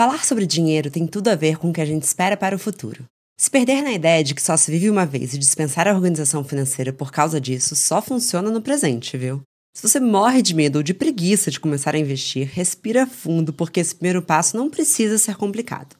Falar sobre dinheiro tem tudo a ver com o que a gente espera para o futuro. Se perder na ideia de que só se vive uma vez e dispensar a organização financeira por causa disso só funciona no presente, viu? Se você morre de medo ou de preguiça de começar a investir, respira fundo porque esse primeiro passo não precisa ser complicado.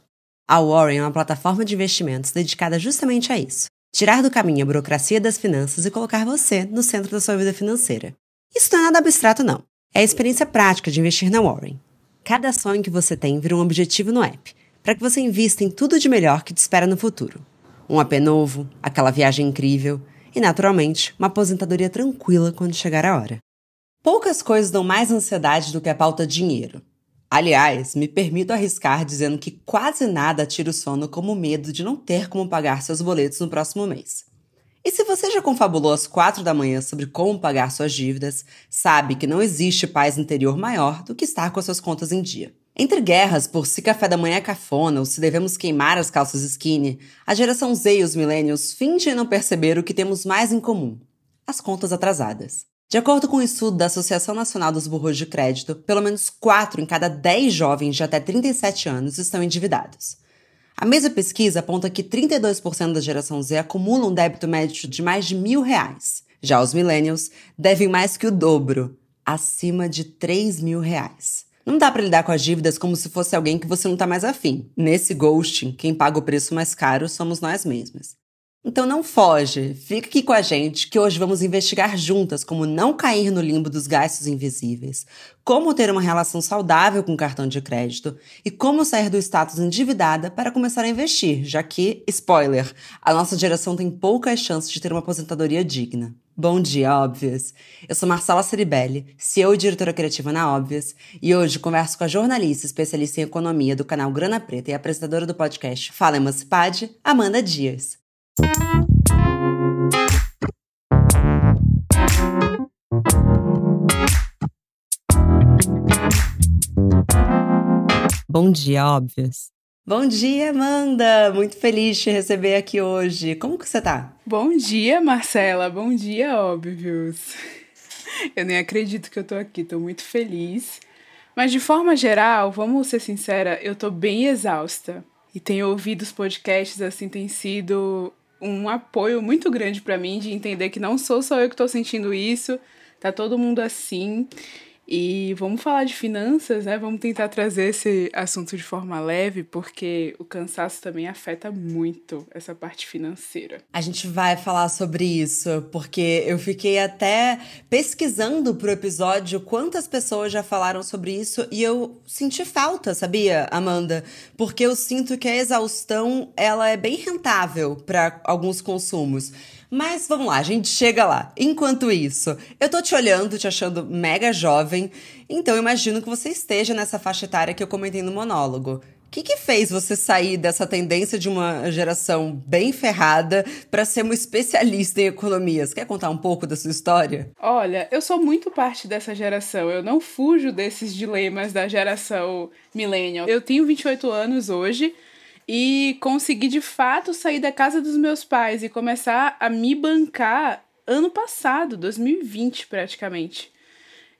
A Warren é uma plataforma de investimentos dedicada justamente a isso: tirar do caminho a burocracia das finanças e colocar você no centro da sua vida financeira. Isso não é nada abstrato, não. É a experiência prática de investir na Warren. Cada sonho que você tem vira um objetivo no app, para que você invista em tudo de melhor que te espera no futuro. Um AP novo, aquela viagem incrível e, naturalmente, uma aposentadoria tranquila quando chegar a hora. Poucas coisas dão mais ansiedade do que a pauta dinheiro. Aliás, me permito arriscar dizendo que quase nada tira o sono como medo de não ter como pagar seus boletos no próximo mês. E se você já confabulou às quatro da manhã sobre como pagar suas dívidas, sabe que não existe paz interior maior do que estar com as suas contas em dia. Entre guerras por se café da manhã é cafona ou se devemos queimar as calças skinny, a geração Z e os millennials fingem não perceber o que temos mais em comum: as contas atrasadas. De acordo com um estudo da Associação Nacional dos Burros de Crédito, pelo menos 4 em cada 10 jovens de até 37 anos estão endividados. A mesma pesquisa aponta que 32% da geração Z acumula um débito médio de mais de mil reais. Já os millennials devem mais que o dobro, acima de 3 mil reais. Não dá para lidar com as dívidas como se fosse alguém que você não tá mais afim. Nesse ghosting, quem paga o preço mais caro somos nós mesmas. Então não foge, fica aqui com a gente que hoje vamos investigar juntas como não cair no limbo dos gastos invisíveis, como ter uma relação saudável com o cartão de crédito e como sair do status endividada para começar a investir, já que, spoiler, a nossa geração tem poucas chances de ter uma aposentadoria digna. Bom dia, Óbvias! Eu sou Marcela Ceribelli, CEO e diretora criativa na Óbvias, e hoje converso com a jornalista especialista em economia do canal Grana Preta e apresentadora do podcast Fala Emancipade, Amanda Dias. Bom dia, óbvios. Bom dia, Amanda! Muito feliz de te receber aqui hoje. Como que você tá? Bom dia, Marcela. Bom dia, óbvios. Eu nem acredito que eu tô aqui, tô muito feliz. Mas de forma geral, vamos ser sincera, eu tô bem exausta. E tenho ouvido os podcasts assim, tem sido um apoio muito grande para mim de entender que não sou só eu que estou sentindo isso, tá todo mundo assim. E vamos falar de finanças, né? Vamos tentar trazer esse assunto de forma leve, porque o cansaço também afeta muito essa parte financeira. A gente vai falar sobre isso, porque eu fiquei até pesquisando pro episódio quantas pessoas já falaram sobre isso e eu senti falta, sabia, Amanda? Porque eu sinto que a exaustão, ela é bem rentável para alguns consumos. Mas vamos lá, a gente chega lá. Enquanto isso, eu tô te olhando, te achando mega jovem, então imagino que você esteja nessa faixa etária que eu comentei no monólogo. O que, que, fez você sair dessa tendência de uma geração bem ferrada para ser uma especialista em economias? Quer contar um pouco da sua história? Olha, eu sou muito parte dessa geração. Eu não fujo desses dilemas da geração millennial. Eu tenho 28 anos hoje e consegui de fato sair da casa dos meus pais e começar a me bancar ano passado, 2020 praticamente.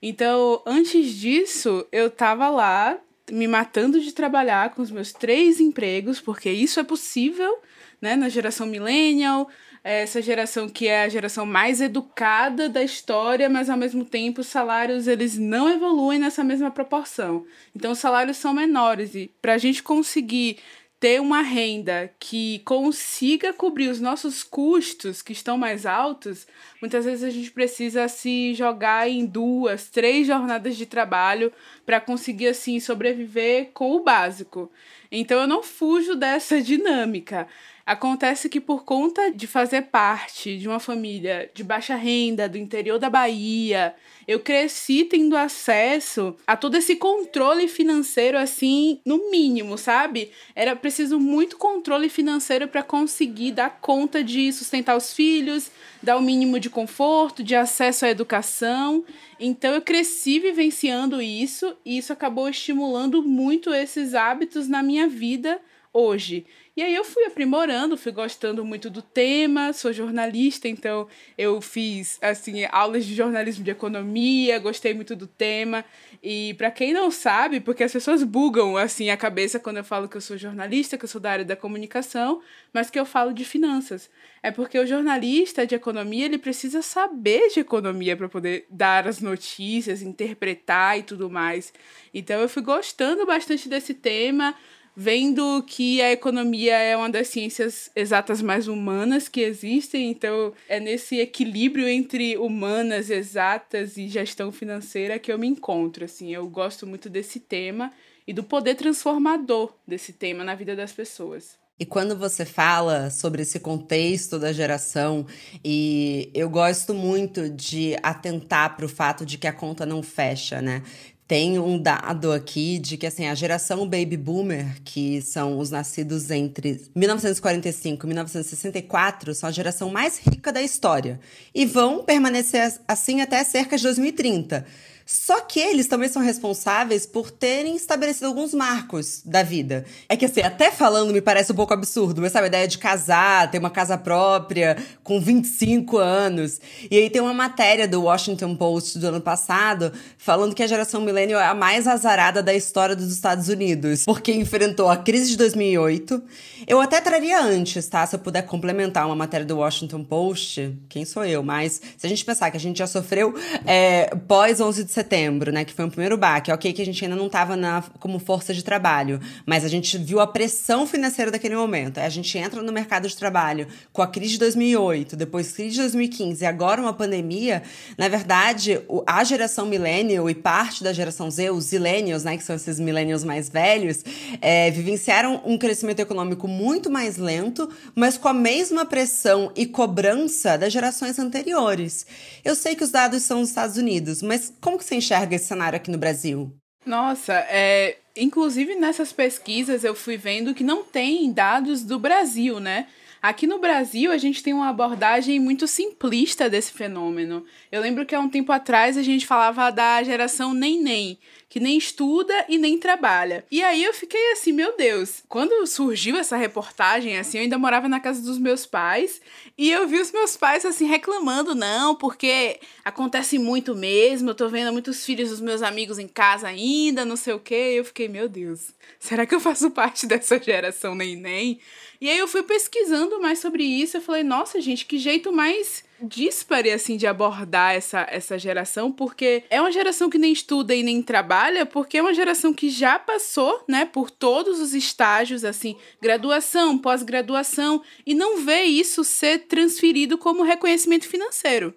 Então, antes disso, eu tava lá me matando de trabalhar com os meus três empregos, porque isso é possível, né, na geração millennial, essa geração que é a geração mais educada da história, mas ao mesmo tempo os salários eles não evoluem nessa mesma proporção. Então os salários são menores e para a gente conseguir ter uma renda que consiga cobrir os nossos custos que estão mais altos, muitas vezes a gente precisa se jogar em duas, três jornadas de trabalho para conseguir assim sobreviver com o básico. Então eu não fujo dessa dinâmica. Acontece que por conta de fazer parte de uma família de baixa renda do interior da Bahia, eu cresci tendo acesso a todo esse controle financeiro assim, no mínimo, sabe? Era preciso muito controle financeiro para conseguir dar conta de sustentar os filhos, dar o mínimo de conforto, de acesso à educação. Então eu cresci vivenciando isso e isso acabou estimulando muito esses hábitos na minha vida hoje. E aí eu fui aprimorando, fui gostando muito do tema, sou jornalista, então eu fiz assim aulas de jornalismo de economia, gostei muito do tema. E para quem não sabe, porque as pessoas bugam assim a cabeça quando eu falo que eu sou jornalista, que eu sou da área da comunicação, mas que eu falo de finanças. É porque o jornalista de economia, ele precisa saber de economia para poder dar as notícias, interpretar e tudo mais. Então eu fui gostando bastante desse tema vendo que a economia é uma das ciências exatas mais humanas que existem, então é nesse equilíbrio entre humanas, exatas e gestão financeira que eu me encontro, assim, eu gosto muito desse tema e do poder transformador desse tema na vida das pessoas. E quando você fala sobre esse contexto da geração, e eu gosto muito de atentar para o fato de que a conta não fecha, né? Tem um dado aqui de que assim, a geração baby boomer, que são os nascidos entre 1945 e 1964, são a geração mais rica da história e vão permanecer assim até cerca de 2030. Só que eles também são responsáveis por terem estabelecido alguns marcos da vida. É que assim, até falando me parece um pouco absurdo, mas sabe, a ideia de casar, ter uma casa própria com 25 anos. E aí tem uma matéria do Washington Post do ano passado falando que a geração millennial é a mais azarada da história dos Estados Unidos, porque enfrentou a crise de 2008. Eu até traria antes, tá? Se eu puder complementar uma matéria do Washington Post, quem sou eu? Mas se a gente pensar que a gente já sofreu é, pós 11 de de setembro, né? Que foi o primeiro baque. Ok, que a gente ainda não estava como força de trabalho, mas a gente viu a pressão financeira daquele momento. A gente entra no mercado de trabalho com a crise de 2008, depois crise de 2015 e agora uma pandemia. Na verdade, a geração millennial e parte da geração Z, os zillennials, né? Que são esses millennials mais velhos, é, vivenciaram um crescimento econômico muito mais lento, mas com a mesma pressão e cobrança das gerações anteriores. Eu sei que os dados são dos Estados Unidos, mas como que você enxerga esse cenário aqui no Brasil? Nossa, é, inclusive nessas pesquisas eu fui vendo que não tem dados do Brasil, né? Aqui no Brasil, a gente tem uma abordagem muito simplista desse fenômeno. Eu lembro que há um tempo atrás a gente falava da geração nem-nem, que nem estuda e nem trabalha. E aí eu fiquei assim, meu Deus, quando surgiu essa reportagem, assim, eu ainda morava na casa dos meus pais e eu vi os meus pais assim reclamando, não, porque acontece muito mesmo, eu tô vendo muitos filhos dos meus amigos em casa ainda, não sei o quê. E eu fiquei, meu Deus, será que eu faço parte dessa geração nem-nem? E aí eu fui pesquisando mais sobre isso, eu falei, nossa, gente, que jeito mais dispare assim de abordar essa, essa geração, porque é uma geração que nem estuda e nem trabalha, porque é uma geração que já passou, né, por todos os estágios assim, graduação, pós-graduação e não vê isso ser transferido como reconhecimento financeiro.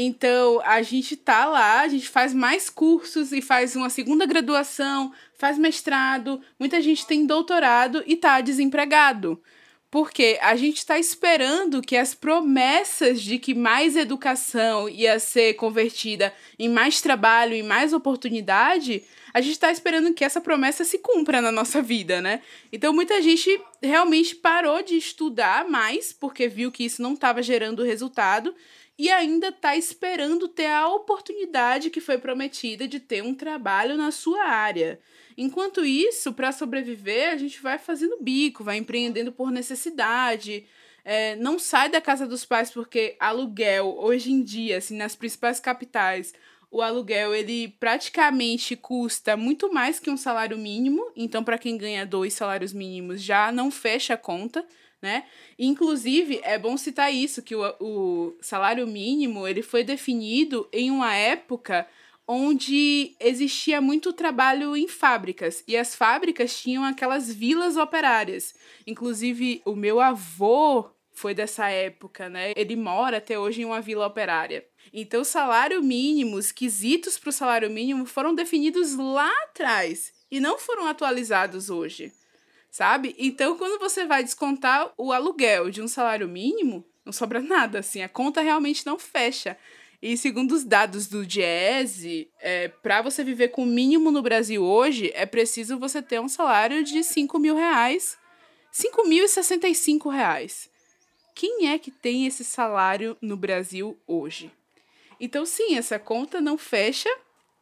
Então, a gente tá lá, a gente faz mais cursos e faz uma segunda graduação, faz mestrado, muita gente tem doutorado e tá desempregado. Porque a gente está esperando que as promessas de que mais educação ia ser convertida em mais trabalho, em mais oportunidade, a gente está esperando que essa promessa se cumpra na nossa vida, né? Então muita gente realmente parou de estudar mais porque viu que isso não estava gerando resultado e ainda está esperando ter a oportunidade que foi prometida de ter um trabalho na sua área. Enquanto isso, para sobreviver, a gente vai fazendo bico, vai empreendendo por necessidade. É, não sai da casa dos pais porque aluguel, hoje em dia, assim, nas principais capitais, o aluguel ele praticamente custa muito mais que um salário mínimo. Então, para quem ganha dois salários mínimos, já não fecha a conta né? Inclusive, é bom citar isso, que o, o salário mínimo ele foi definido em uma época onde existia muito trabalho em fábricas e as fábricas tinham aquelas vilas operárias. Inclusive, o meu avô foi dessa época, né? Ele mora até hoje em uma vila operária. Então, salário mínimo, os quesitos para o salário mínimo foram definidos lá atrás e não foram atualizados hoje sabe? Então, quando você vai descontar o aluguel de um salário mínimo, não sobra nada, assim, a conta realmente não fecha. E segundo os dados do Diese, é, para você viver com o mínimo no Brasil hoje, é preciso você ter um salário de 5 mil reais. 5.065 reais. Quem é que tem esse salário no Brasil hoje? Então, sim, essa conta não fecha.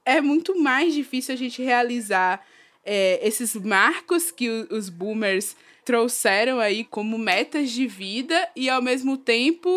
É muito mais difícil a gente realizar é, esses marcos que os boomers trouxeram aí como metas de vida e ao mesmo tempo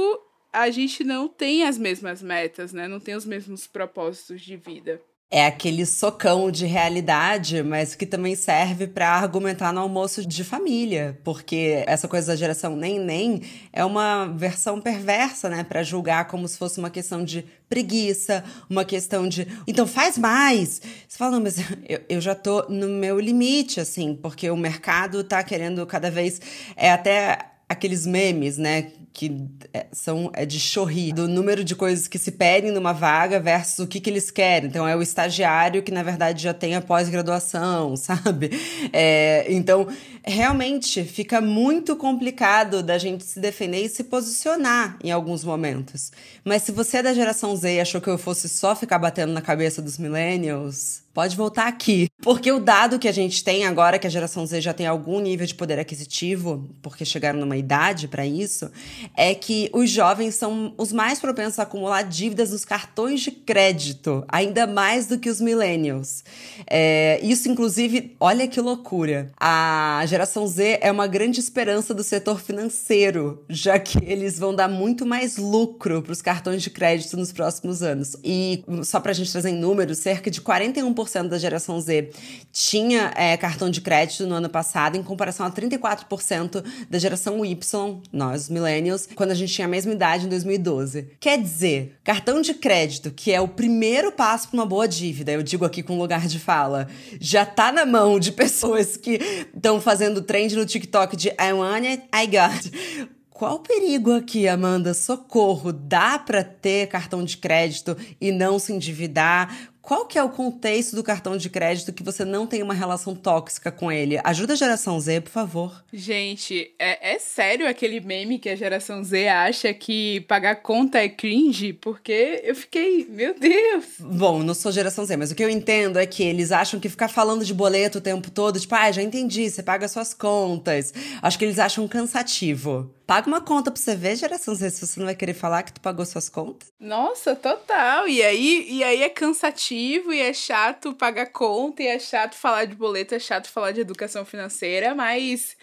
a gente não tem as mesmas metas, né? Não tem os mesmos propósitos de vida. É aquele socão de realidade, mas que também serve para argumentar no almoço de família, porque essa coisa da geração nem nem é uma versão perversa, né, para julgar como se fosse uma questão de preguiça, uma questão de então faz mais. Você fala, não, mas eu, eu já tô no meu limite, assim, porque o mercado tá querendo cada vez é até aqueles memes, né? Que é, são é de chorri, do número de coisas que se pedem numa vaga versus o que, que eles querem. Então, é o estagiário que, na verdade, já tem a pós-graduação, sabe? É, então, realmente fica muito complicado da gente se defender e se posicionar em alguns momentos. Mas se você é da geração Z e achou que eu fosse só ficar batendo na cabeça dos millennials, pode voltar aqui. Porque o dado que a gente tem agora, que a geração Z já tem algum nível de poder aquisitivo, porque chegaram numa idade para isso, é que os jovens são os mais propensos a acumular dívidas nos cartões de crédito, ainda mais do que os millennials. É, isso, inclusive, olha que loucura. A geração Z é uma grande esperança do setor financeiro, já que eles vão dar muito mais lucro para os cartões de crédito nos próximos anos. E só para a gente trazer em números, cerca de 41% da geração Z tinha é, cartão de crédito no ano passado, em comparação a 34% da geração Y, nós, millennials, quando a gente tinha a mesma idade em 2012. Quer dizer, cartão de crédito, que é o primeiro passo para uma boa dívida, eu digo aqui com lugar de fala, já tá na mão de pessoas que estão fazendo trend no TikTok de I want it, I got. Qual o perigo aqui, Amanda? Socorro, dá para ter cartão de crédito e não se endividar? Qual que é o contexto do cartão de crédito que você não tem uma relação tóxica com ele? Ajuda a geração Z, por favor. Gente, é, é sério aquele meme que a geração Z acha que pagar conta é cringe? Porque eu fiquei, meu Deus. Bom, não sou geração Z, mas o que eu entendo é que eles acham que ficar falando de boleto o tempo todo, tipo, ah, já entendi, você paga suas contas. Acho que eles acham cansativo. Paga uma conta pra você ver, geração Z, se você não vai querer falar que tu pagou suas contas. Nossa, total. E aí, e aí é cansativo e é chato pagar conta e é chato falar de boleto, é chato falar de educação financeira, mas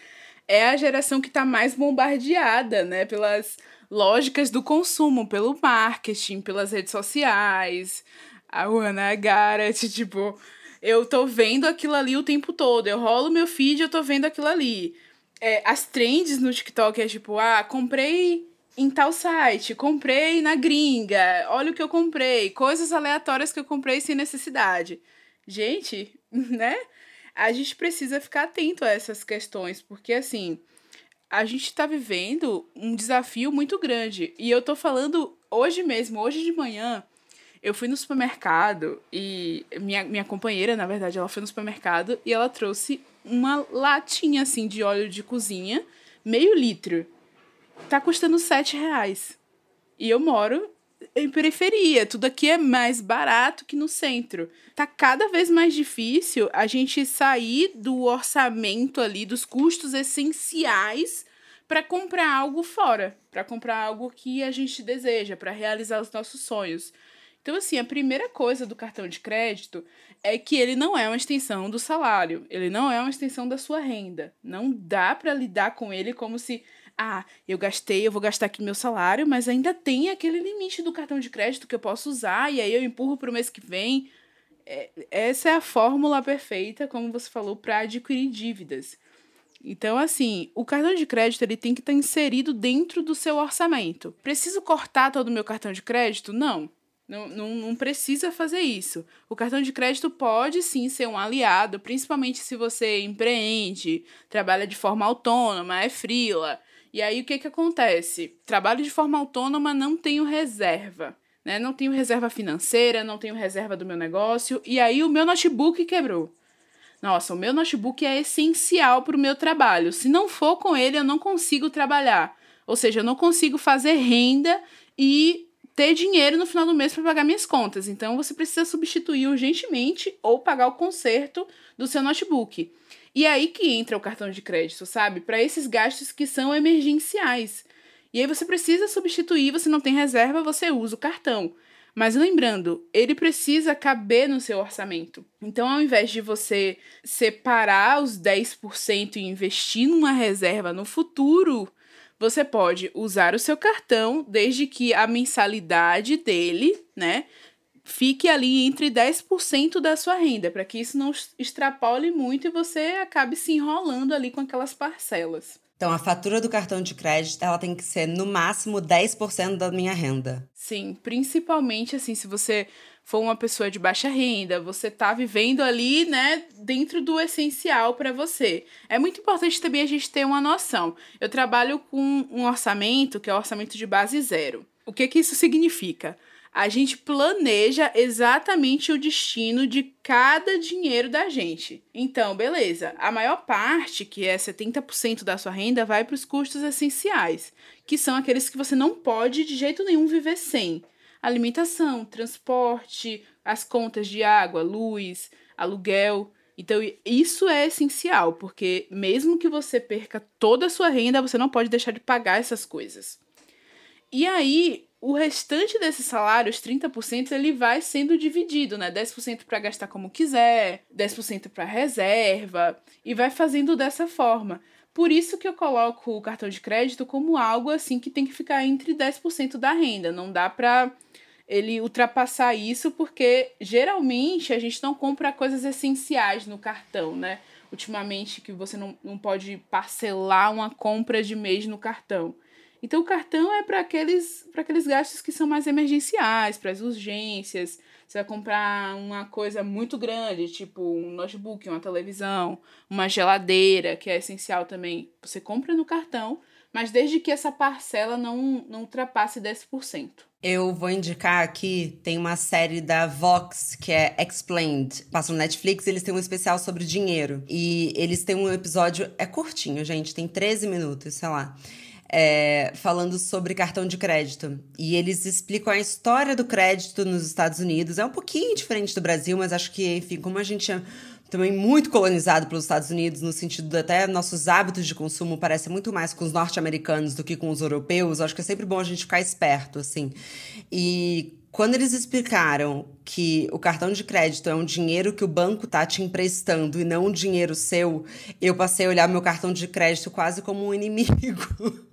é a geração que tá mais bombardeada, né, pelas lógicas do consumo, pelo marketing, pelas redes sociais. A Ana Garrett, tipo, eu tô vendo aquilo ali o tempo todo. Eu rolo meu feed, eu tô vendo aquilo ali é, as trends no TikTok é tipo, ah, comprei em tal site, comprei na gringa, olha o que eu comprei, coisas aleatórias que eu comprei sem necessidade. Gente, né? A gente precisa ficar atento a essas questões, porque assim, a gente está vivendo um desafio muito grande. E eu tô falando hoje mesmo, hoje de manhã, eu fui no supermercado e minha, minha companheira, na verdade, ela foi no supermercado e ela trouxe uma latinha assim de óleo de cozinha, meio litro. Tá custando sete reais. E eu moro em periferia, tudo aqui é mais barato que no centro. Tá cada vez mais difícil a gente sair do orçamento ali, dos custos essenciais para comprar algo fora, para comprar algo que a gente deseja, para realizar os nossos sonhos. Então, assim, a primeira coisa do cartão de crédito é que ele não é uma extensão do salário, ele não é uma extensão da sua renda. Não dá para lidar com ele como se, ah, eu gastei, eu vou gastar aqui meu salário, mas ainda tem aquele limite do cartão de crédito que eu posso usar e aí eu empurro para o mês que vem. É, essa é a fórmula perfeita, como você falou, para adquirir dívidas. Então, assim, o cartão de crédito ele tem que estar inserido dentro do seu orçamento. Preciso cortar todo o meu cartão de crédito? Não. Não, não, não precisa fazer isso. O cartão de crédito pode sim ser um aliado, principalmente se você empreende, trabalha de forma autônoma, é frila. E aí o que, que acontece? Trabalho de forma autônoma, não tenho reserva. Né? Não tenho reserva financeira, não tenho reserva do meu negócio. E aí o meu notebook quebrou. Nossa, o meu notebook é essencial para o meu trabalho. Se não for com ele, eu não consigo trabalhar. Ou seja, eu não consigo fazer renda e ter dinheiro no final do mês para pagar minhas contas. Então você precisa substituir urgentemente ou pagar o conserto do seu notebook. E é aí que entra o cartão de crédito, sabe? Para esses gastos que são emergenciais. E aí você precisa substituir, você não tem reserva, você usa o cartão. Mas lembrando, ele precisa caber no seu orçamento. Então, ao invés de você separar os 10% e investir numa reserva no futuro, você pode usar o seu cartão desde que a mensalidade dele, né, fique ali entre 10% da sua renda, para que isso não extrapole muito e você acabe se enrolando ali com aquelas parcelas. Então, a fatura do cartão de crédito, ela tem que ser no máximo 10% da minha renda. Sim, principalmente assim, se você for uma pessoa de baixa renda, você tá vivendo ali, né, dentro do essencial para você. É muito importante também a gente ter uma noção. Eu trabalho com um orçamento que é o orçamento de base zero. O que que isso significa? A gente planeja exatamente o destino de cada dinheiro da gente. Então, beleza, a maior parte, que é 70% da sua renda, vai para os custos essenciais, que são aqueles que você não pode de jeito nenhum viver sem. Alimentação, transporte, as contas de água, luz, aluguel. Então, isso é essencial, porque mesmo que você perca toda a sua renda, você não pode deixar de pagar essas coisas. E aí, o restante desse salário, os 30%, ele vai sendo dividido, né? 10% para gastar como quiser, 10% para reserva, e vai fazendo dessa forma. Por isso que eu coloco o cartão de crédito como algo assim que tem que ficar entre 10% da renda. Não dá para ele ultrapassar isso, porque geralmente a gente não compra coisas essenciais no cartão, né? Ultimamente que você não, não pode parcelar uma compra de mês no cartão. Então, o cartão é para aqueles, aqueles gastos que são mais emergenciais, para as urgências. Você vai comprar uma coisa muito grande, tipo um notebook, uma televisão, uma geladeira, que é essencial também. Você compra no cartão, mas desde que essa parcela não, não ultrapasse 10%. Eu vou indicar aqui, tem uma série da Vox que é Explained. Passa no Netflix, eles têm um especial sobre dinheiro. E eles têm um episódio, é curtinho, gente, tem 13 minutos, sei lá é, falando sobre cartão de crédito. E eles explicam a história do crédito nos Estados Unidos. É um pouquinho diferente do Brasil, mas acho que, enfim, como a gente é também muito colonizado pelos Estados Unidos, no sentido de até nossos hábitos de consumo parecem muito mais com os norte-americanos do que com os europeus, acho que é sempre bom a gente ficar esperto, assim. E quando eles explicaram que o cartão de crédito é um dinheiro que o banco tá te emprestando e não um dinheiro seu, eu passei a olhar meu cartão de crédito quase como um inimigo,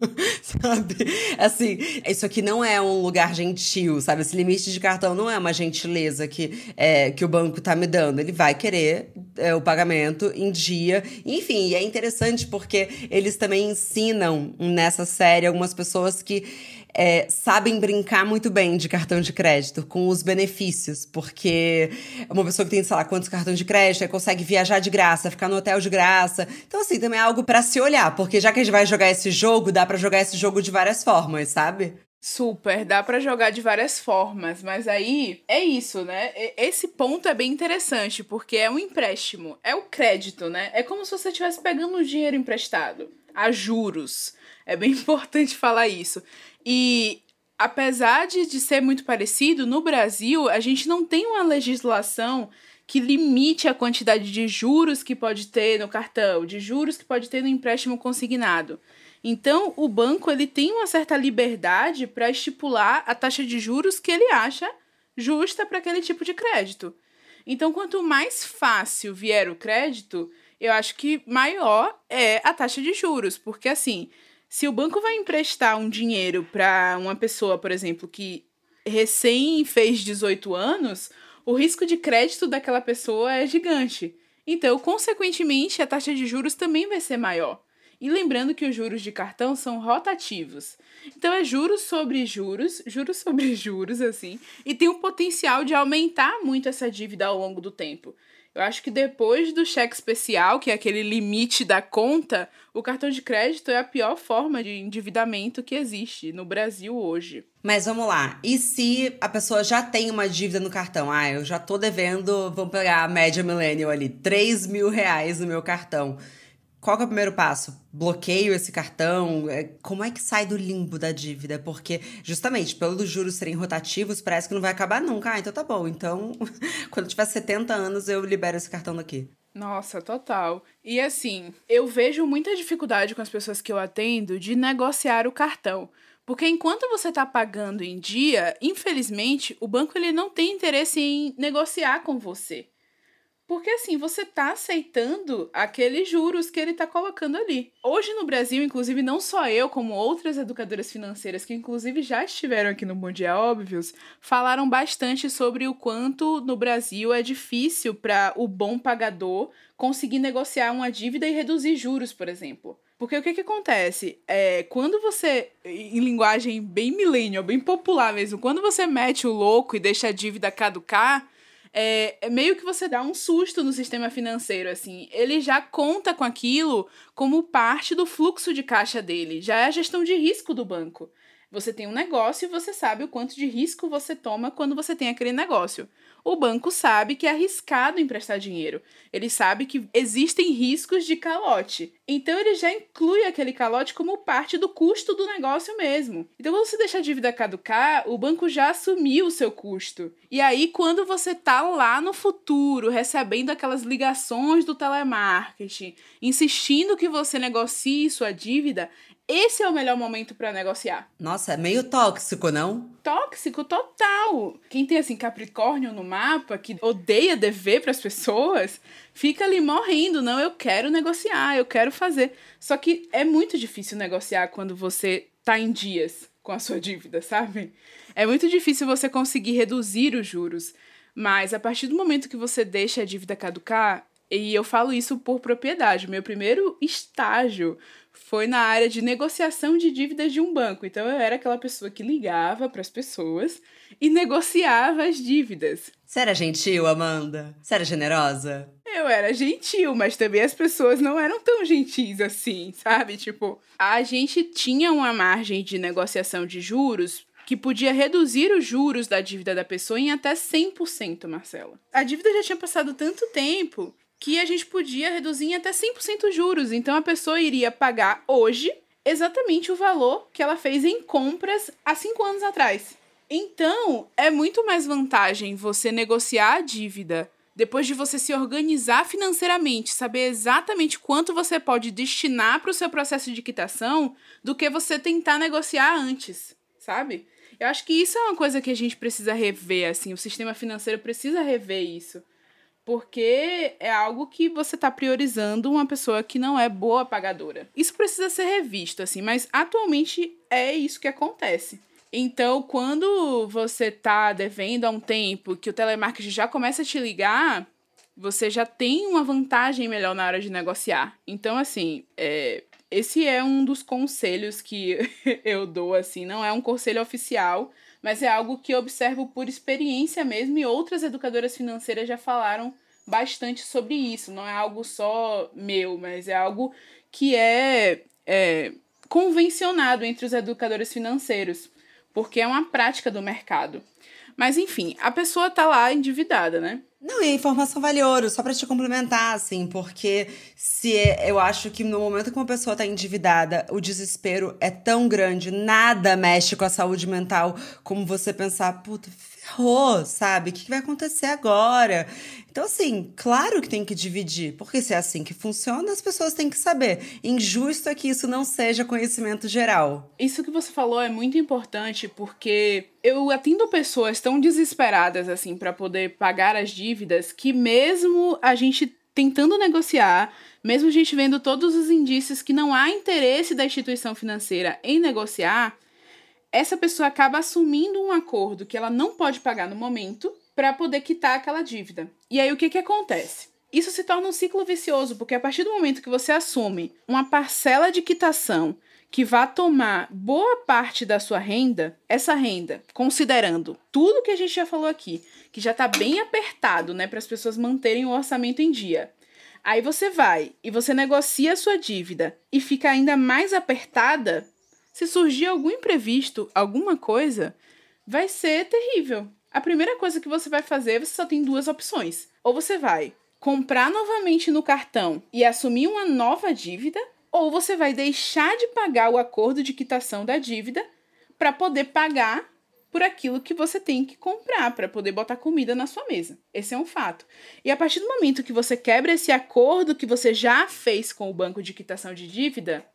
sabe? Assim, isso aqui não é um lugar gentil, sabe? Esse limite de cartão não é uma gentileza que, é, que o banco tá me dando. Ele vai querer é, o pagamento em dia. Enfim, e é interessante porque eles também ensinam nessa série algumas pessoas que é, sabem brincar muito bem de cartão de crédito, com os benefícios, porque uma pessoa que tem, sei lá, quantos cartões de crédito, consegue viajar de graça, ficar no hotel de graça. Então, assim, também é algo para se olhar, porque já que a gente vai jogar esse jogo, dá para jogar esse jogo de várias formas, sabe? Super, dá para jogar de várias formas, mas aí é isso, né? Esse ponto é bem interessante, porque é um empréstimo, é o crédito, né? É como se você estivesse pegando um dinheiro emprestado, a juros. É bem importante falar isso. E apesar de, de ser muito parecido, no Brasil a gente não tem uma legislação que limite a quantidade de juros que pode ter no cartão, de juros que pode ter no empréstimo consignado. Então, o banco ele tem uma certa liberdade para estipular a taxa de juros que ele acha justa para aquele tipo de crédito. Então, quanto mais fácil vier o crédito, eu acho que maior é a taxa de juros, porque assim, se o banco vai emprestar um dinheiro para uma pessoa, por exemplo, que recém fez 18 anos, o risco de crédito daquela pessoa é gigante. Então, consequentemente, a taxa de juros também vai ser maior. E lembrando que os juros de cartão são rotativos. Então é juros sobre juros, juros sobre juros, assim, e tem o potencial de aumentar muito essa dívida ao longo do tempo. Eu acho que depois do cheque especial, que é aquele limite da conta, o cartão de crédito é a pior forma de endividamento que existe no Brasil hoje. Mas vamos lá. E se a pessoa já tem uma dívida no cartão? Ah, eu já tô devendo, vamos pegar a média millennial ali, 3 mil reais no meu cartão. Qual é o primeiro passo? Bloqueio esse cartão? É, como é que sai do limbo da dívida? Porque, justamente, pelos juros serem rotativos, parece que não vai acabar nunca. Ah, então tá bom. Então, quando tiver 70 anos, eu libero esse cartão daqui. Nossa, total. E assim, eu vejo muita dificuldade com as pessoas que eu atendo de negociar o cartão. Porque enquanto você está pagando em dia, infelizmente, o banco ele não tem interesse em negociar com você. Porque assim, você está aceitando aqueles juros que ele está colocando ali. Hoje no Brasil, inclusive, não só eu, como outras educadoras financeiras que inclusive já estiveram aqui no Mundial Óbvios, falaram bastante sobre o quanto no Brasil é difícil para o bom pagador conseguir negociar uma dívida e reduzir juros, por exemplo. Porque o que, que acontece? É, quando você, em linguagem bem millennial, bem popular mesmo, quando você mete o louco e deixa a dívida caducar, é, é, meio que você dá um susto no sistema financeiro, assim. Ele já conta com aquilo como parte do fluxo de caixa dele, já é a gestão de risco do banco. Você tem um negócio e você sabe o quanto de risco você toma quando você tem aquele negócio o banco sabe que é arriscado emprestar dinheiro. Ele sabe que existem riscos de calote. Então ele já inclui aquele calote como parte do custo do negócio mesmo. Então quando você deixa a dívida caducar, o banco já assumiu o seu custo. E aí quando você tá lá no futuro recebendo aquelas ligações do telemarketing, insistindo que você negocie sua dívida, esse é o melhor momento para negociar. Nossa, é meio tóxico, não? Tóxico total. Quem tem assim Capricórnio no mapa, que odeia dever para as pessoas, fica ali morrendo, não, eu quero negociar, eu quero fazer. Só que é muito difícil negociar quando você tá em dias com a sua dívida, sabe? É muito difícil você conseguir reduzir os juros. Mas a partir do momento que você deixa a dívida caducar, e eu falo isso por propriedade, meu primeiro estágio foi na área de negociação de dívidas de um banco. Então eu era aquela pessoa que ligava para as pessoas e negociava as dívidas. Você era gentil, Amanda? Você era generosa? Eu era gentil, mas também as pessoas não eram tão gentis assim, sabe? Tipo, a gente tinha uma margem de negociação de juros que podia reduzir os juros da dívida da pessoa em até 100%, Marcela. A dívida já tinha passado tanto tempo que a gente podia reduzir em até 100% os juros. Então a pessoa iria pagar hoje exatamente o valor que ela fez em compras há cinco anos atrás. Então, é muito mais vantagem você negociar a dívida depois de você se organizar financeiramente, saber exatamente quanto você pode destinar para o seu processo de quitação, do que você tentar negociar antes, sabe? Eu acho que isso é uma coisa que a gente precisa rever, assim, o sistema financeiro precisa rever isso porque é algo que você está priorizando uma pessoa que não é boa pagadora. Isso precisa ser revisto, assim, mas atualmente é isso que acontece. Então, quando você está devendo há um tempo, que o telemarketing já começa a te ligar, você já tem uma vantagem melhor na hora de negociar. Então, assim, é, esse é um dos conselhos que eu dou, assim, não é um conselho oficial, mas é algo que observo por experiência mesmo e outras educadoras financeiras já falaram bastante sobre isso. Não é algo só meu, mas é algo que é, é convencionado entre os educadores financeiros, porque é uma prática do mercado. Mas enfim, a pessoa tá lá endividada, né? Não, e informação vale ouro, só para te complementar, assim, porque se é, eu acho que no momento que uma pessoa tá endividada, o desespero é tão grande, nada mexe com a saúde mental como você pensar, puta, ferrou, sabe? O que vai acontecer agora? Então, assim, claro que tem que dividir, porque se é assim que funciona, as pessoas têm que saber. Injusto é que isso não seja conhecimento geral. Isso que você falou é muito importante, porque eu atendo pessoas tão desesperadas, assim, para poder pagar as dívidas, que mesmo a gente tentando negociar, mesmo a gente vendo todos os indícios que não há interesse da instituição financeira em negociar, essa pessoa acaba assumindo um acordo que ela não pode pagar no momento para poder quitar aquela dívida. E aí o que, que acontece? Isso se torna um ciclo vicioso, porque a partir do momento que você assume uma parcela de quitação que vá tomar boa parte da sua renda, essa renda, considerando tudo que a gente já falou aqui, que já está bem apertado, né, para as pessoas manterem o orçamento em dia. Aí você vai e você negocia a sua dívida e fica ainda mais apertada, se surgir algum imprevisto, alguma coisa, vai ser terrível. A primeira coisa que você vai fazer, você só tem duas opções. Ou você vai comprar novamente no cartão e assumir uma nova dívida, ou você vai deixar de pagar o acordo de quitação da dívida para poder pagar por aquilo que você tem que comprar para poder botar comida na sua mesa. Esse é um fato. E a partir do momento que você quebra esse acordo que você já fez com o banco de quitação de dívida,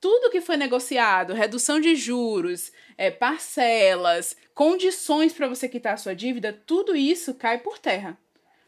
tudo que foi negociado, redução de juros, é, parcelas, condições para você quitar a sua dívida, tudo isso cai por terra,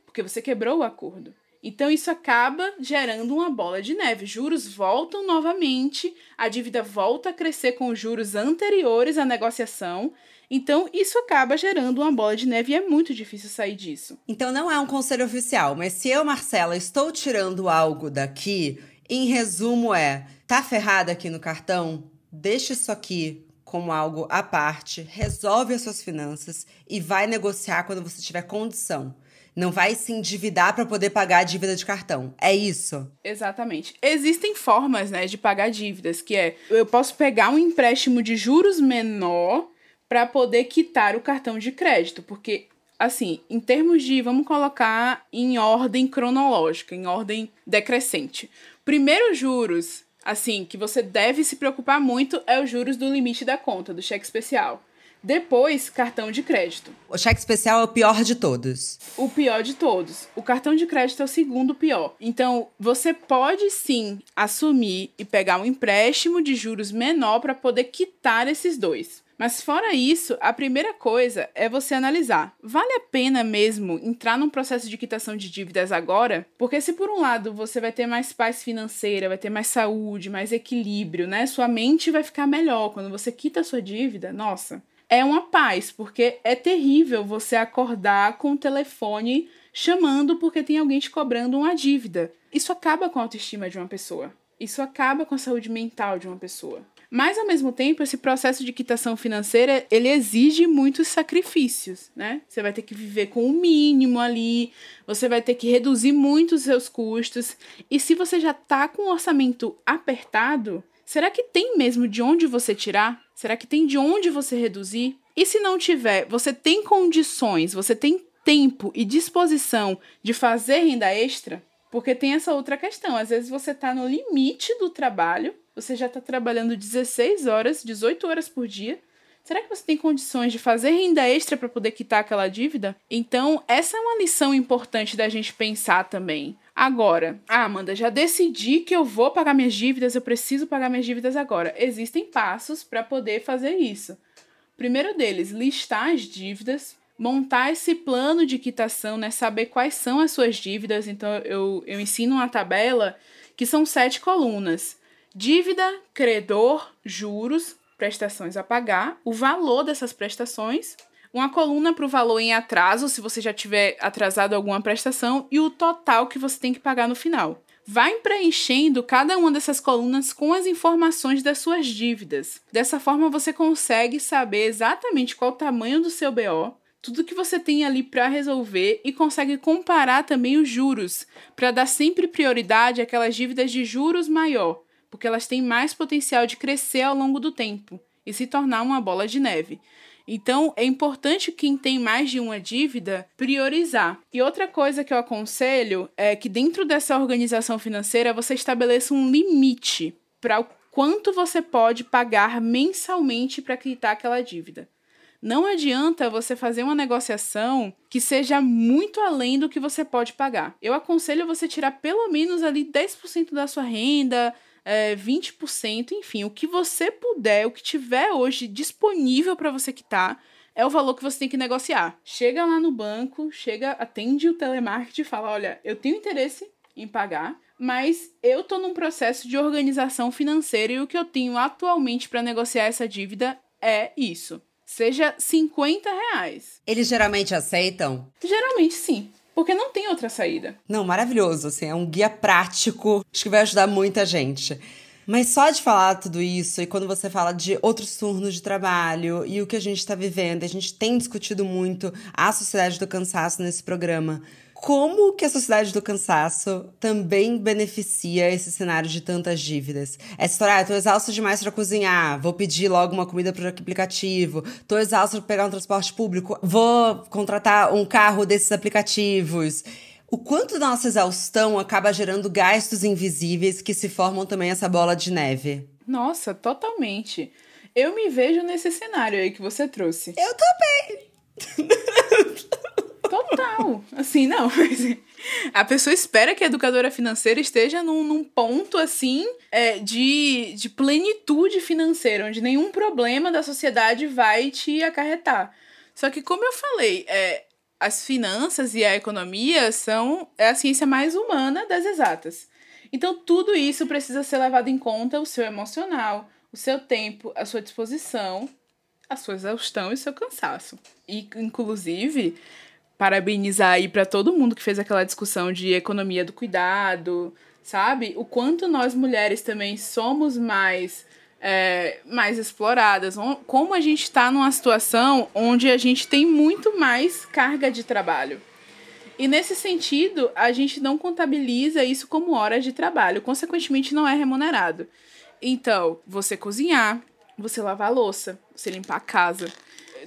porque você quebrou o acordo. Então isso acaba gerando uma bola de neve. Juros voltam novamente, a dívida volta a crescer com os juros anteriores à negociação. Então isso acaba gerando uma bola de neve e é muito difícil sair disso. Então não é um conselho oficial, mas se eu, Marcela, estou tirando algo daqui, em resumo é: tá ferrada aqui no cartão? Deixa isso aqui como algo à parte, resolve as suas finanças e vai negociar quando você tiver condição não vai se endividar para poder pagar a dívida de cartão. É isso? Exatamente. Existem formas, né, de pagar dívidas, que é eu posso pegar um empréstimo de juros menor para poder quitar o cartão de crédito, porque assim, em termos de, vamos colocar em ordem cronológica, em ordem decrescente. Primeiro juros, assim, que você deve se preocupar muito é os juros do limite da conta, do cheque especial. Depois, cartão de crédito. O cheque especial é o pior de todos. O pior de todos. O cartão de crédito é o segundo pior. Então, você pode sim assumir e pegar um empréstimo de juros menor para poder quitar esses dois. Mas fora isso, a primeira coisa é você analisar: vale a pena mesmo entrar num processo de quitação de dívidas agora? Porque se por um lado você vai ter mais paz financeira, vai ter mais saúde, mais equilíbrio, né? Sua mente vai ficar melhor quando você quita a sua dívida. Nossa, é uma paz, porque é terrível você acordar com o telefone chamando porque tem alguém te cobrando uma dívida. Isso acaba com a autoestima de uma pessoa. Isso acaba com a saúde mental de uma pessoa. Mas ao mesmo tempo, esse processo de quitação financeira, ele exige muitos sacrifícios, né? Você vai ter que viver com o mínimo ali, você vai ter que reduzir muito os seus custos. E se você já tá com o orçamento apertado, será que tem mesmo de onde você tirar? Será que tem de onde você reduzir? E se não tiver, você tem condições, você tem tempo e disposição de fazer renda extra? Porque tem essa outra questão. Às vezes você está no limite do trabalho, você já está trabalhando 16 horas, 18 horas por dia. Será que você tem condições de fazer renda extra para poder quitar aquela dívida? Então, essa é uma lição importante da gente pensar também. Agora, ah, Amanda, já decidi que eu vou pagar minhas dívidas, eu preciso pagar minhas dívidas agora. Existem passos para poder fazer isso. primeiro deles, listar as dívidas, montar esse plano de quitação, né? Saber quais são as suas dívidas. Então, eu, eu ensino uma tabela que são sete colunas: dívida, credor, juros, prestações a pagar, o valor dessas prestações uma coluna para o valor em atraso, se você já tiver atrasado alguma prestação, e o total que você tem que pagar no final. Vai preenchendo cada uma dessas colunas com as informações das suas dívidas. Dessa forma, você consegue saber exatamente qual o tamanho do seu BO, tudo que você tem ali para resolver e consegue comparar também os juros, para dar sempre prioridade àquelas dívidas de juros maior, porque elas têm mais potencial de crescer ao longo do tempo e se tornar uma bola de neve. Então, é importante quem tem mais de uma dívida priorizar. E outra coisa que eu aconselho é que dentro dessa organização financeira você estabeleça um limite para o quanto você pode pagar mensalmente para quitar aquela dívida. Não adianta você fazer uma negociação que seja muito além do que você pode pagar. Eu aconselho você tirar pelo menos ali 10% da sua renda, é, 20%, enfim, o que você puder, o que tiver hoje disponível para você quitar, é o valor que você tem que negociar. Chega lá no banco, chega, atende o telemarketing e fala: olha, eu tenho interesse em pagar, mas eu tô num processo de organização financeira e o que eu tenho atualmente para negociar essa dívida é isso. Seja 50 reais. Eles geralmente aceitam? Geralmente sim. Porque não tem outra saída. Não, maravilhoso, assim, é um guia prático, acho que vai ajudar muita gente. Mas só de falar tudo isso, e quando você fala de outros turnos de trabalho e o que a gente está vivendo, a gente tem discutido muito a sociedade do cansaço nesse programa como que a sociedade do cansaço também beneficia esse cenário de tantas dívidas. Essa história, ah, tô exausto demais para cozinhar, vou pedir logo uma comida pro aplicativo, tô exausto para pegar um transporte público, vou contratar um carro desses aplicativos. O quanto da nossa exaustão acaba gerando gastos invisíveis que se formam também essa bola de neve? Nossa, totalmente. Eu me vejo nesse cenário aí que você trouxe. Eu também. Total. Assim, não. A pessoa espera que a educadora financeira esteja num, num ponto assim é, de, de plenitude financeira, onde nenhum problema da sociedade vai te acarretar. Só que, como eu falei, é, as finanças e a economia são é a ciência mais humana das exatas. Então, tudo isso precisa ser levado em conta: o seu emocional, o seu tempo, a sua disposição, a sua exaustão e o seu cansaço. E, inclusive, parabenizar aí para todo mundo que fez aquela discussão de economia do cuidado, sabe? O quanto nós mulheres também somos mais é, mais exploradas. Como a gente está numa situação onde a gente tem muito mais carga de trabalho. E nesse sentido, a gente não contabiliza isso como horas de trabalho, consequentemente, não é remunerado. Então, você cozinhar, você lavar louça, você limpar a casa,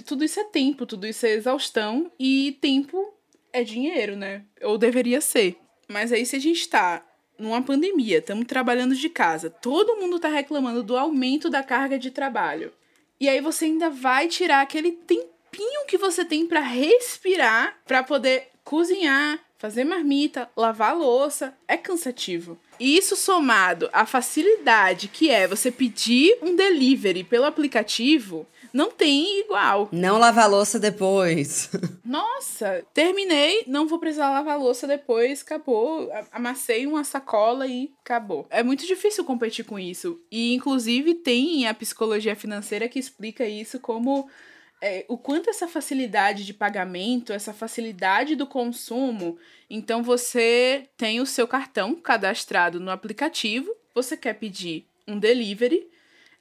tudo isso é tempo, tudo isso é exaustão e tempo é dinheiro, né? Ou deveria ser. Mas aí, se a gente tá numa pandemia, estamos trabalhando de casa, todo mundo tá reclamando do aumento da carga de trabalho. E aí você ainda vai tirar aquele tempinho que você tem para respirar, para poder cozinhar, fazer marmita, lavar louça, é cansativo. E isso somado à facilidade que é você pedir um delivery pelo aplicativo, não tem igual. Não lavar louça depois. Nossa, terminei, não vou precisar lavar louça depois, acabou. Amassei uma sacola e acabou. É muito difícil competir com isso. E inclusive tem a psicologia financeira que explica isso como é, o quanto essa facilidade de pagamento, essa facilidade do consumo. Então você tem o seu cartão cadastrado no aplicativo, você quer pedir um delivery,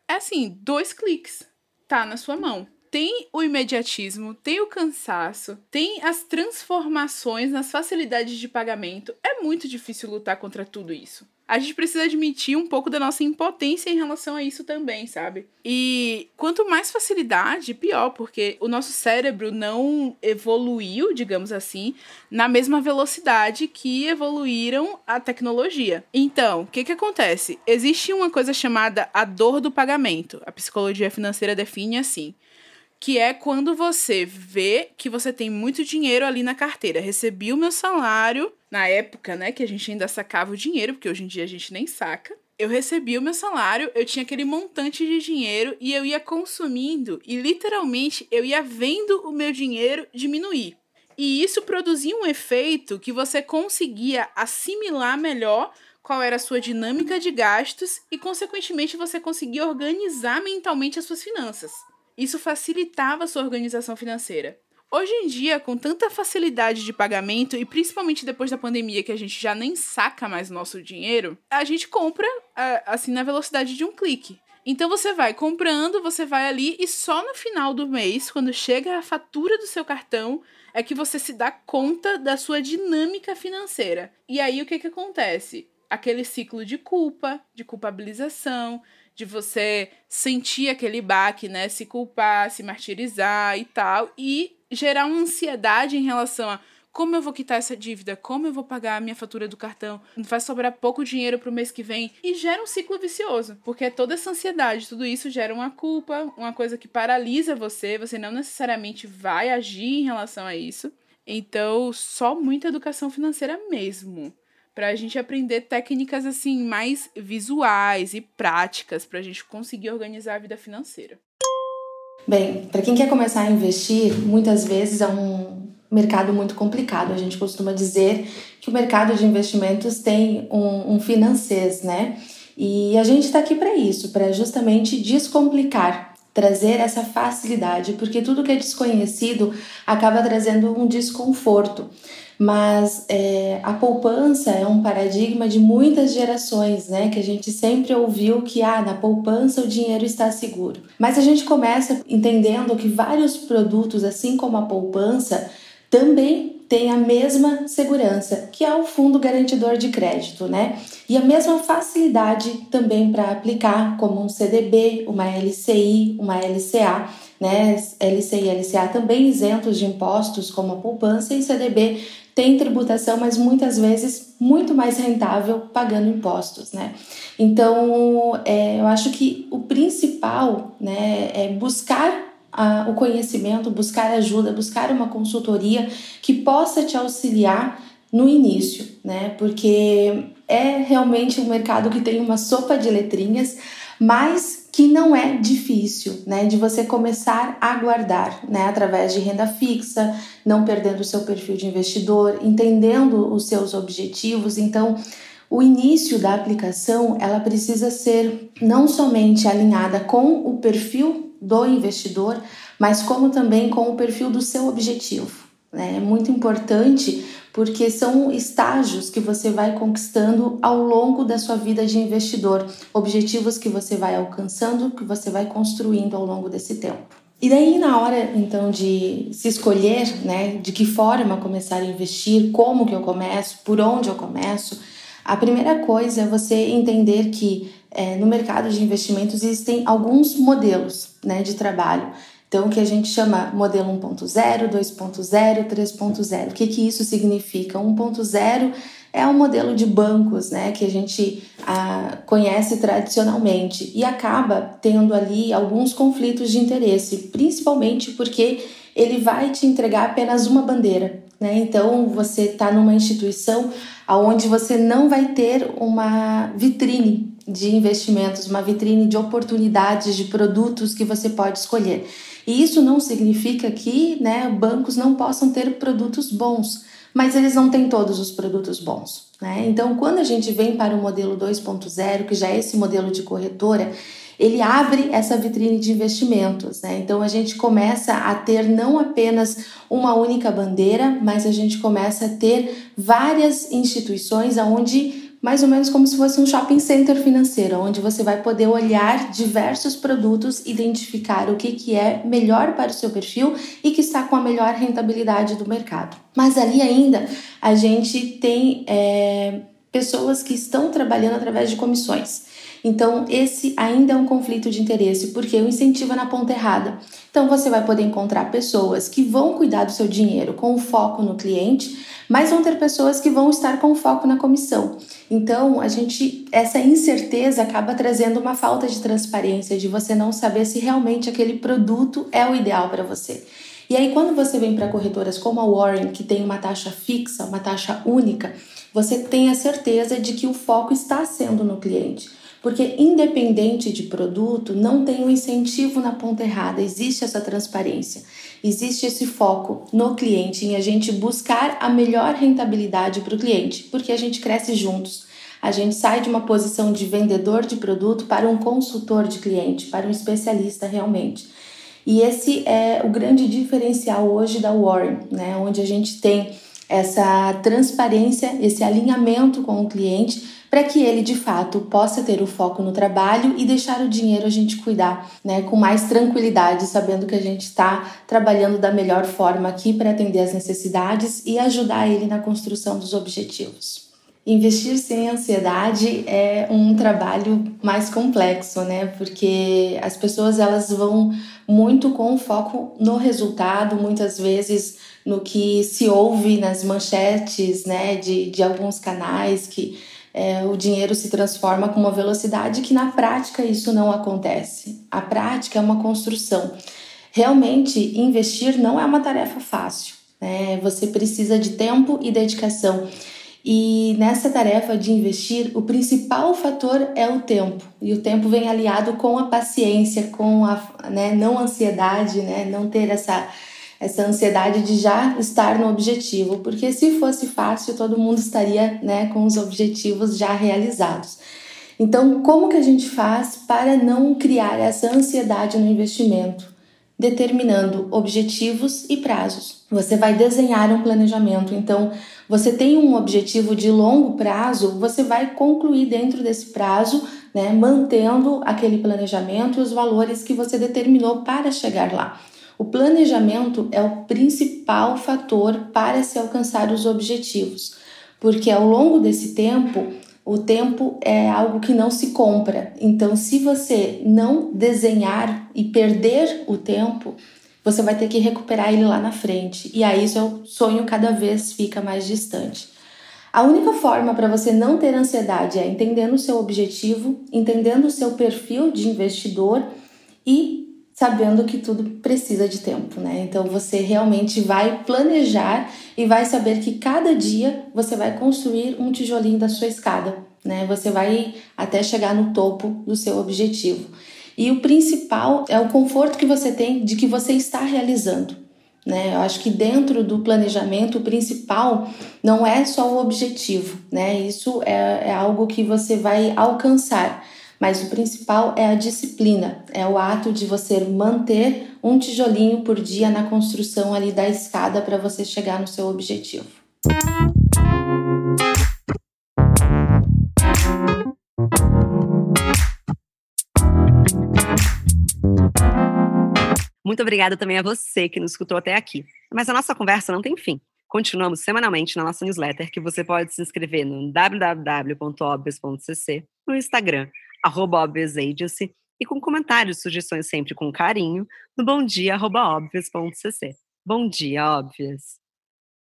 é assim, dois cliques tá na sua mão. Tem o imediatismo, tem o cansaço, tem as transformações nas facilidades de pagamento. É muito difícil lutar contra tudo isso a gente precisa admitir um pouco da nossa impotência em relação a isso também, sabe? E quanto mais facilidade, pior, porque o nosso cérebro não evoluiu, digamos assim, na mesma velocidade que evoluíram a tecnologia. Então, o que que acontece? Existe uma coisa chamada a dor do pagamento. A psicologia financeira define assim: que é quando você vê que você tem muito dinheiro ali na carteira. Recebi o meu salário na época, né, que a gente ainda sacava o dinheiro, porque hoje em dia a gente nem saca. Eu recebi o meu salário, eu tinha aquele montante de dinheiro e eu ia consumindo e literalmente eu ia vendo o meu dinheiro diminuir. E isso produzia um efeito que você conseguia assimilar melhor qual era a sua dinâmica de gastos e, consequentemente, você conseguia organizar mentalmente as suas finanças. Isso facilitava a sua organização financeira. Hoje em dia, com tanta facilidade de pagamento e principalmente depois da pandemia que a gente já nem saca mais nosso dinheiro, a gente compra assim na velocidade de um clique. Então você vai comprando, você vai ali e só no final do mês, quando chega a fatura do seu cartão, é que você se dá conta da sua dinâmica financeira. E aí o que que acontece? Aquele ciclo de culpa, de culpabilização, de você sentir aquele baque, né? Se culpar, se martirizar e tal, e gerar uma ansiedade em relação a como eu vou quitar essa dívida, como eu vou pagar a minha fatura do cartão, vai sobrar pouco dinheiro para o mês que vem e gera um ciclo vicioso, porque toda essa ansiedade, tudo isso gera uma culpa, uma coisa que paralisa você, você não necessariamente vai agir em relação a isso. Então, só muita educação financeira mesmo para a gente aprender técnicas assim mais visuais e práticas para a gente conseguir organizar a vida financeira. Bem, para quem quer começar a investir, muitas vezes é um mercado muito complicado. A gente costuma dizer que o mercado de investimentos tem um, um financês, né? E a gente está aqui para isso, para justamente descomplicar, trazer essa facilidade, porque tudo que é desconhecido acaba trazendo um desconforto mas é, a poupança é um paradigma de muitas gerações, né? Que a gente sempre ouviu que ah, na poupança o dinheiro está seguro. Mas a gente começa entendendo que vários produtos, assim como a poupança, também têm a mesma segurança, que é o fundo garantidor de crédito, né? E a mesma facilidade também para aplicar, como um CDB, uma LCI, uma LCA, né? LCI e LCA também isentos de impostos, como a poupança, e CDB tem tributação, mas muitas vezes muito mais rentável pagando impostos, né? Então, é, eu acho que o principal, né, é buscar a, o conhecimento, buscar ajuda, buscar uma consultoria que possa te auxiliar no início, né? Porque é realmente um mercado que tem uma sopa de letrinhas, mas que não é difícil, né, de você começar a guardar, né, através de renda fixa, não perdendo o seu perfil de investidor, entendendo os seus objetivos. Então, o início da aplicação, ela precisa ser não somente alinhada com o perfil do investidor, mas como também com o perfil do seu objetivo. Né? É muito importante porque são estágios que você vai conquistando ao longo da sua vida de investidor, objetivos que você vai alcançando, que você vai construindo ao longo desse tempo. E daí na hora então de se escolher, né, de que forma começar a investir, como que eu começo, por onde eu começo, a primeira coisa é você entender que é, no mercado de investimentos existem alguns modelos né, de trabalho então, o que a gente chama modelo 1.0, 2.0, 3.0. O que, que isso significa? 1.0 é um modelo de bancos, né, que a gente ah, conhece tradicionalmente e acaba tendo ali alguns conflitos de interesse, principalmente porque ele vai te entregar apenas uma bandeira, né? Então você está numa instituição onde você não vai ter uma vitrine de investimentos, uma vitrine de oportunidades, de produtos que você pode escolher. E isso não significa que né, bancos não possam ter produtos bons, mas eles não têm todos os produtos bons. Né? Então, quando a gente vem para o modelo 2.0, que já é esse modelo de corretora, ele abre essa vitrine de investimentos. Né? Então, a gente começa a ter não apenas uma única bandeira, mas a gente começa a ter várias instituições onde mais ou menos como se fosse um shopping center financeiro, onde você vai poder olhar diversos produtos, identificar o que, que é melhor para o seu perfil e que está com a melhor rentabilidade do mercado. Mas ali ainda a gente tem é, pessoas que estão trabalhando através de comissões. Então, esse ainda é um conflito de interesse, porque o incentivo é na ponta errada. Então, você vai poder encontrar pessoas que vão cuidar do seu dinheiro com foco no cliente, mas vão ter pessoas que vão estar com foco na comissão. Então, a gente essa incerteza acaba trazendo uma falta de transparência, de você não saber se realmente aquele produto é o ideal para você. E aí, quando você vem para corretoras como a Warren, que tem uma taxa fixa, uma taxa única, você tem a certeza de que o foco está sendo no cliente. Porque independente de produto, não tem um incentivo na ponta errada, existe essa transparência, existe esse foco no cliente, em a gente buscar a melhor rentabilidade para o cliente, porque a gente cresce juntos. A gente sai de uma posição de vendedor de produto para um consultor de cliente, para um especialista realmente. E esse é o grande diferencial hoje da Warren, né? onde a gente tem essa transparência, esse alinhamento com o cliente para que ele de fato possa ter o foco no trabalho e deixar o dinheiro a gente cuidar, né, com mais tranquilidade, sabendo que a gente está trabalhando da melhor forma aqui para atender as necessidades e ajudar ele na construção dos objetivos. Investir sem ansiedade é um trabalho mais complexo, né? Porque as pessoas elas vão muito com foco no resultado, muitas vezes no que se ouve nas manchetes, né, de, de alguns canais que é, o dinheiro se transforma com uma velocidade que na prática isso não acontece. A prática é uma construção. Realmente, investir não é uma tarefa fácil. Né? Você precisa de tempo e dedicação. E nessa tarefa de investir, o principal fator é o tempo. E o tempo vem aliado com a paciência, com a né, não ansiedade, né, não ter essa essa ansiedade de já estar no objetivo, porque se fosse fácil, todo mundo estaria né, com os objetivos já realizados. Então, como que a gente faz para não criar essa ansiedade no investimento? Determinando objetivos e prazos. Você vai desenhar um planejamento, então você tem um objetivo de longo prazo, você vai concluir dentro desse prazo, né, mantendo aquele planejamento e os valores que você determinou para chegar lá. O planejamento é o principal fator para se alcançar os objetivos, porque ao longo desse tempo, o tempo é algo que não se compra. Então, se você não desenhar e perder o tempo, você vai ter que recuperar ele lá na frente. E aí seu sonho cada vez fica mais distante. A única forma para você não ter ansiedade é entendendo o seu objetivo, entendendo o seu perfil de investidor e sabendo que tudo precisa de tempo, né? Então você realmente vai planejar e vai saber que cada dia você vai construir um tijolinho da sua escada, né? Você vai até chegar no topo do seu objetivo. E o principal é o conforto que você tem de que você está realizando. Né? Eu acho que dentro do planejamento, o principal não é só o objetivo, né? Isso é, é algo que você vai alcançar, mas o principal é a disciplina, é o ato de você manter um tijolinho por dia na construção ali da escada para você chegar no seu objetivo. Muito obrigada também a você que nos escutou até aqui. Mas a nossa conversa não tem fim. Continuamos semanalmente na nossa newsletter, que você pode se inscrever no www.obvious.cc, no Instagram, arroba e com comentários e sugestões sempre com carinho, no bomdia.obvious.cc. Bom dia, Obvious!